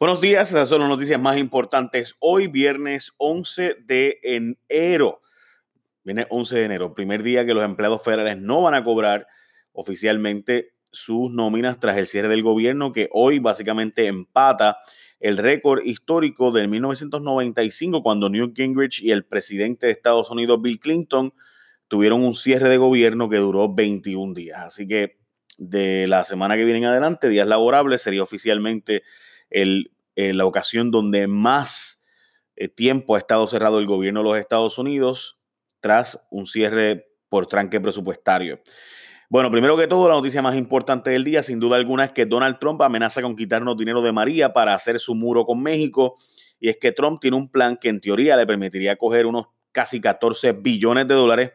Buenos días, esas son las noticias más importantes. Hoy, viernes 11 de enero. Viene 11 de enero, primer día que los empleados federales no van a cobrar oficialmente sus nóminas tras el cierre del gobierno, que hoy básicamente empata el récord histórico del 1995, cuando Newt Gingrich y el presidente de Estados Unidos, Bill Clinton, tuvieron un cierre de gobierno que duró 21 días. Así que de la semana que viene en adelante, días laborables, sería oficialmente el, la ocasión donde más eh, tiempo ha estado cerrado el gobierno de los Estados Unidos tras un cierre por tranque presupuestario. Bueno, primero que todo, la noticia más importante del día, sin duda alguna, es que Donald Trump amenaza con quitarnos dinero de María para hacer su muro con México. Y es que Trump tiene un plan que en teoría le permitiría coger unos casi 14 billones de dólares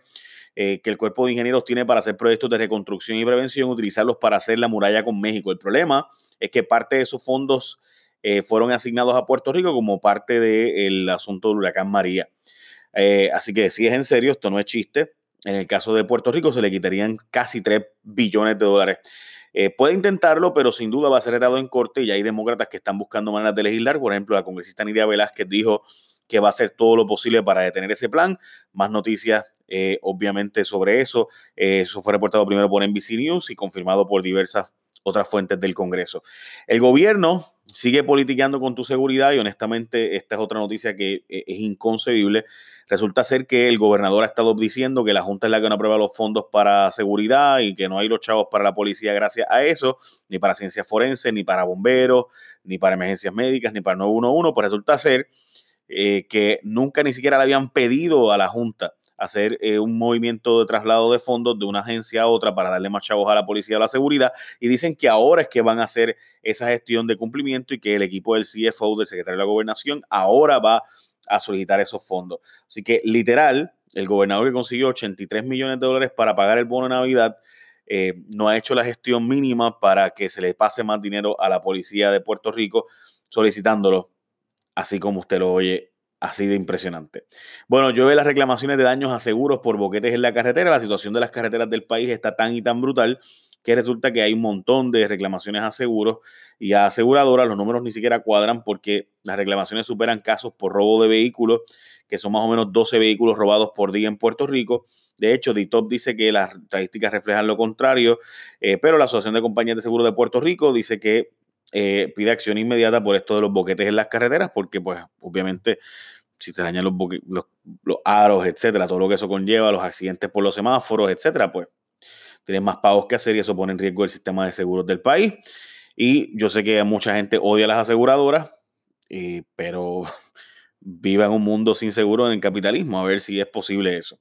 eh, que el cuerpo de ingenieros tiene para hacer proyectos de reconstrucción y prevención, utilizarlos para hacer la muralla con México. El problema es que parte de esos fondos eh, fueron asignados a Puerto Rico como parte del asunto del huracán María. Eh, así que si es en serio, esto no es chiste. En el caso de Puerto Rico se le quitarían casi 3 billones de dólares. puede intentarlo, pero sin duda va a ser retado en corte y hay demócratas que están buscando maneras de legislar. Por ejemplo, la congresista Nidia Velázquez dijo que va a hacer todo lo posible para detener ese plan. Más noticias eh, obviamente sobre eso. Eh, eso fue reportado primero por NBC News y confirmado por diversas otras fuentes del Congreso. El gobierno sigue politiqueando con tu seguridad y honestamente esta es otra noticia que eh, es inconcebible. Resulta ser que el gobernador ha estado diciendo que la Junta es la que no aprueba los fondos para seguridad y que no hay los chavos para la policía gracias a eso, ni para ciencias forenses, ni para bomberos, ni para emergencias médicas, ni para 911. Pues resulta ser que nunca ni siquiera le habían pedido a la Junta hacer eh, un movimiento de traslado de fondos de una agencia a otra para darle más chavos a la policía a la seguridad. Y dicen que ahora es que van a hacer esa gestión de cumplimiento y que el equipo del CFO, del secretario de la gobernación, ahora va a solicitar esos fondos. Así que literal, el gobernador que consiguió 83 millones de dólares para pagar el bono de Navidad, eh, no ha hecho la gestión mínima para que se le pase más dinero a la policía de Puerto Rico, solicitándolo, así como usted lo oye Así de impresionante. Bueno, yo veo las reclamaciones de daños a seguros por boquetes en la carretera. La situación de las carreteras del país está tan y tan brutal que resulta que hay un montón de reclamaciones a seguros y a aseguradoras. Los números ni siquiera cuadran porque las reclamaciones superan casos por robo de vehículos, que son más o menos 12 vehículos robados por día en Puerto Rico. De hecho, DITOP dice que las estadísticas reflejan lo contrario, eh, pero la Asociación de Compañías de Seguros de Puerto Rico dice que eh, pide acción inmediata por esto de los boquetes en las carreteras, porque pues obviamente si te dañan los, los, aros, etcétera, todo lo que eso conlleva, los accidentes por los semáforos, etcétera, pues tienes más pagos que hacer y eso pone en riesgo el sistema de seguros del país. Y yo sé que mucha gente odia las aseguradoras, pero viva en un mundo sin seguro en el capitalismo, a ver si es posible eso.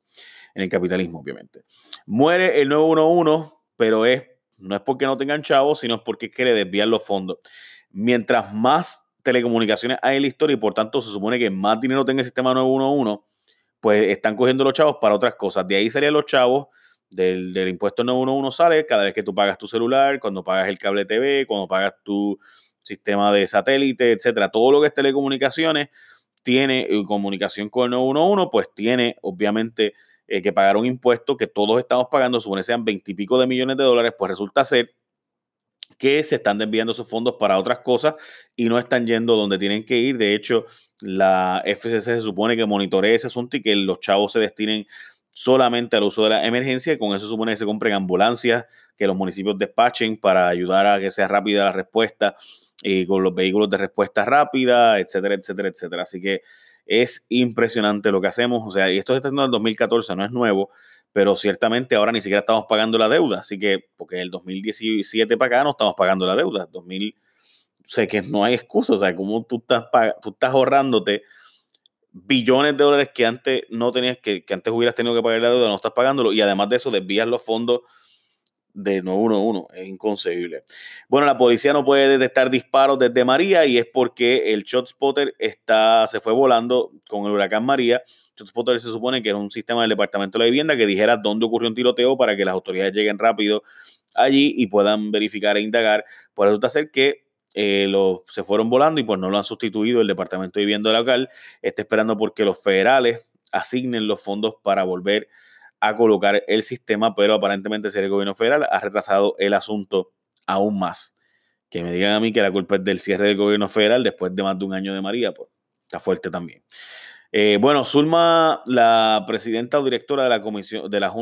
En el capitalismo, obviamente. Muere el 911, pero es, no es porque no tengan chavos, sino es porque es que le desvían los fondos. Mientras más telecomunicaciones hay en la historia y por tanto se supone que más dinero tenga el sistema 911, pues están cogiendo los chavos para otras cosas. De ahí salían los chavos del, del impuesto 911 sale cada vez que tú pagas tu celular, cuando pagas el cable TV, cuando pagas tu sistema de satélite, etcétera. Todo lo que es telecomunicaciones tiene eh, comunicación con el 911, pues tiene obviamente eh, que pagar un impuesto que todos estamos pagando, supone sean 20 y pico de millones de dólares, pues resulta ser que se están desviando esos fondos para otras cosas y no están yendo donde tienen que ir. De hecho, la FCC se supone que monitorea ese asunto y que los chavos se destinen solamente al uso de la emergencia y con eso supone que se compren ambulancias, que los municipios despachen para ayudar a que sea rápida la respuesta y con los vehículos de respuesta rápida, etcétera, etcétera, etcétera. Así que es impresionante lo que hacemos. O sea, y esto está en el 2014, no es nuevo, pero ciertamente ahora ni siquiera estamos pagando la deuda, así que, porque el 2017 para acá no estamos pagando la deuda, 2000, sé que no hay excusa, o sea, como tú estás, tú estás ahorrándote billones de dólares que antes no tenías, que, que antes hubieras tenido que pagar la deuda, no estás pagándolo, y además de eso desvías los fondos de 911, es inconcebible. Bueno, la policía no puede detectar disparos desde María y es porque el shot spotter está, se fue volando con el huracán María Spotter se supone que era un sistema del Departamento de la Vivienda que dijera dónde ocurrió un tiroteo para que las autoridades lleguen rápido allí y puedan verificar e indagar. Por resulta ser que eh, se fueron volando y pues no lo han sustituido el Departamento de Vivienda local. Está esperando porque los federales asignen los fondos para volver a colocar el sistema, pero aparentemente el gobierno federal ha retrasado el asunto aún más que me digan a mí que la culpa es del cierre del gobierno federal después de más de un año de María, pues está fuerte también. Eh, bueno, Zulma, la presidenta o directora de la comisión de la,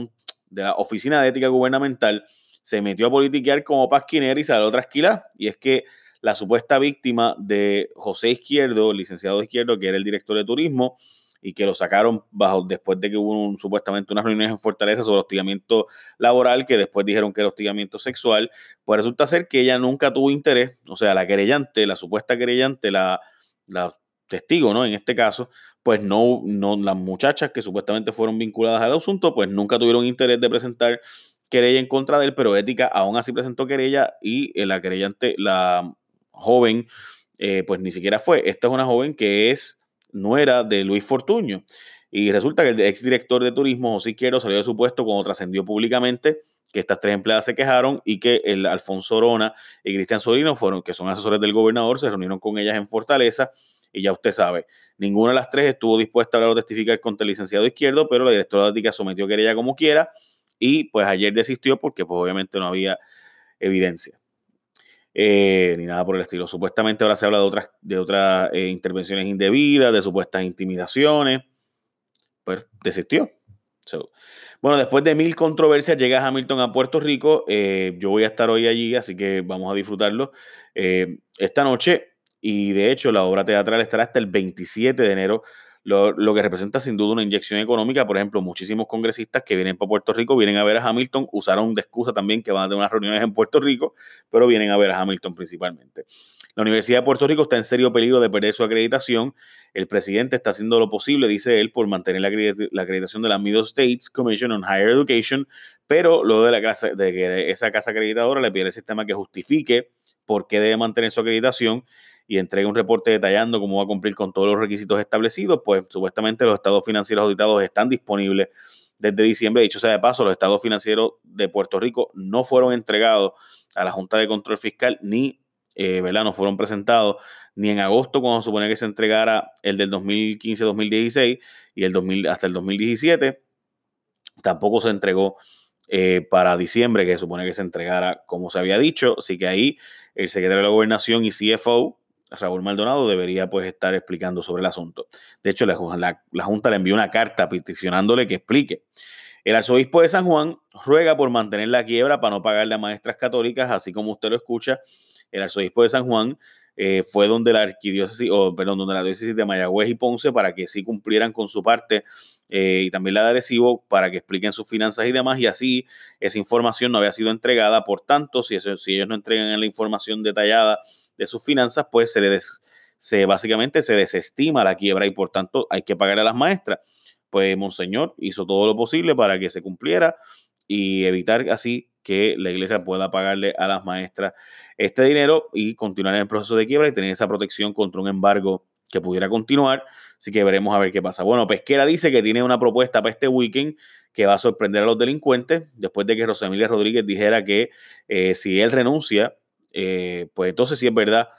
de la Oficina de Ética Gubernamental, se metió a politiquear como pasquinera y salió trasquila. Y es que la supuesta víctima de José Izquierdo, licenciado Izquierdo, que era el director de turismo, y que lo sacaron bajo después de que hubo supuestamente unas reuniones en Fortaleza sobre hostigamiento laboral, que después dijeron que era hostigamiento sexual, pues resulta ser que ella nunca tuvo interés, o sea, la querellante, la supuesta querellante, la, la testigo, ¿no? En este caso, pues no, no, las muchachas que supuestamente fueron vinculadas al asunto, pues nunca tuvieron interés de presentar querella en contra de él, pero Ética aún así presentó querella y eh, la querellante, la joven, eh, pues ni siquiera fue. Esta es una joven que es nuera de Luis Fortuño. Y resulta que el exdirector de turismo, José Quiero, salió de su puesto cuando trascendió públicamente que estas tres empleadas se quejaron y que el Alfonso Orona y Cristian Sorino fueron, que son asesores del gobernador, se reunieron con ellas en Fortaleza y ya usted sabe, ninguna de las tres estuvo dispuesta a hablar o testificar contra el licenciado izquierdo, pero la directora de ética sometió querella como quiera y pues ayer desistió porque pues obviamente no había evidencia. Eh, ni nada por el estilo. Supuestamente ahora se habla de otras, de otras eh, intervenciones indebidas, de supuestas intimidaciones, pues desistió. bueno, después de mil controversias llega Hamilton a Puerto Rico. Eh, yo voy a estar hoy allí, así que vamos a disfrutarlo esta noche. Y de hecho, la obra teatral estará hasta el 27 de enero lo, que representa sin duda una inyección económica. Por ejemplo, muchísimos congresistas que vienen para Puerto Rico vienen a ver a Hamilton, usaron de excusa también que van a tener unas reuniones en Puerto Rico, pero vienen a ver a Hamilton principalmente. La Universidad de Puerto Rico está en serio peligro de perder su acreditación. El presidente está haciendo lo posible, dice él, por mantener la, acreditación de la Middle States Commission on Higher Education, pero luego de, la casa, de que esa casa acreditadora le pide el sistema que justifique por qué debe mantener su acreditación y entrega un reporte detallando cómo va a cumplir con todos los requisitos establecidos, pues supuestamente los estados financieros auditados están disponibles desde diciembre. Dicho sea de paso, los estados financieros de Puerto Rico no fueron entregados a la Junta de Control Fiscal ni, eh. No fueron presentados ni en agosto cuando se supone que se entregara el del 2015-2016 y el 2000, hasta el 2017. Tampoco se entregó eh, para diciembre, que se supone que se entregara como se había dicho. Así que ahí el secretario de la Gobernación y CFO Raúl Maldonado debería pues estar explicando sobre el asunto. De hecho, la, Junta le envió una carta peticionándole que explique. El arzobispo de San Juan ruega por mantener la quiebra para no pagarle a maestras católicas, así como usted lo escucha. El arzobispo de San Juan eh, fue donde la arquidiócesis, o perdón, donde la diócesis de Mayagüez y Ponce para que sí cumplieran con su parte eh, y también la de Arecibo para que expliquen sus finanzas y demás, y así esa información no había sido entregada. Por tanto, si, si ellos no entregan la información detallada de sus finanzas, pues se le se, básicamente se desestima la quiebra y por tanto hay que pagarle a las maestras. Pues Monseñor hizo todo lo posible para que se cumpliera y evitar así que la iglesia pueda pagarle a las maestras este dinero y continuar en el proceso de quiebra y tener esa protección contra un embargo que pudiera continuar. Así que veremos a ver qué pasa. Bueno, Pesquera dice que tiene una propuesta para este weekend que va a sorprender a los delincuentes después de que Rosemilia Rodríguez dijera que eh, si él renuncia eh, pues entonces sí es verdad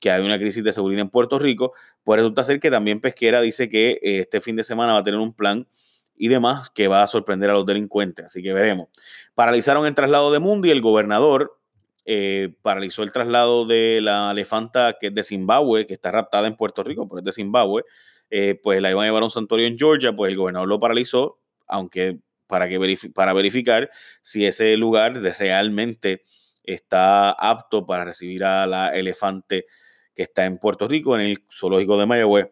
que hay una crisis de seguridad en Puerto Rico, pues resulta ser que también Pesquera dice que eh, este fin de semana va a tener un plan y demás que va a sorprender a los delincuentes, así que veremos. Paralizaron el traslado de Mundi, el gobernador eh, paralizó el traslado de la elefanta que es de Zimbabue, que está raptada en Puerto Rico, pero es de Zimbabue, pues la iban a llevar a un santuario en Georgia, pues el gobernador lo paralizó, aunque para, para verificar si ese lugar de realmente está apto para recibir a la elefante que está en Puerto Rico, en el zoológico de Mayagüez.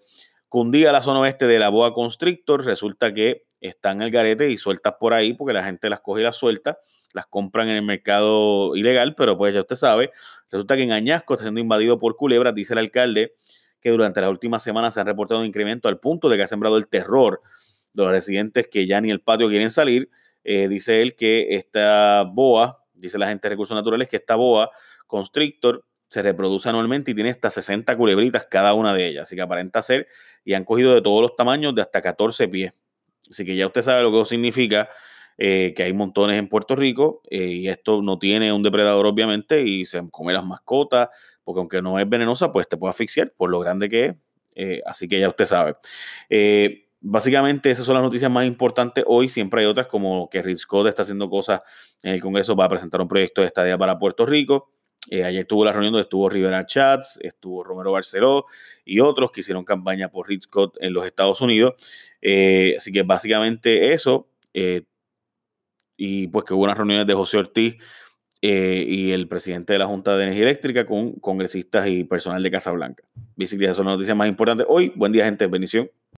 Cundía la zona oeste de la boa constrictor, resulta que están en el garete y sueltas por ahí porque la gente las coge y las suelta, las compran en el mercado ilegal, pero pues ya usted sabe, resulta que en Añasco está siendo invadido por culebras, dice el alcalde que durante las últimas semanas se han reportado un incremento al punto de que ha sembrado el terror de los residentes que ya ni el patio quieren salir. Eh, dice él que esta boa dice la gente de recursos naturales que esta boa constrictor se reproduce anualmente y tiene hasta 60 culebritas cada una de ellas. Así que aparenta ser y han cogido de todos los tamaños de hasta 14 pies. Así que ya usted sabe lo que eso significa, eh, que hay montones en Puerto Rico eh, y esto no tiene un depredador obviamente y se come las mascotas, porque aunque no es venenosa, pues te puede asfixiar por lo grande que es. Eh, así que ya usted sabe básicamente esas son las noticias más importantes hoy. Siempre hay otras como que Rick está haciendo cosas en el Congreso para presentar un proyecto de estadía para Puerto Rico. Eh, ayer tuvo la reunión donde estuvo Rivera Chats, estuvo Romero Barceló y otros que hicieron campaña por Rick Scott en los Estados Unidos. Eh, así que básicamente eso. Eh, y pues que hubo unas reuniones de José Ortiz y el presidente de la Junta de Energía Eléctrica con congresistas y personal de Casa Blanca. Básicamente, esas son las noticias más importantes hoy. Buen día, gente. Bendición.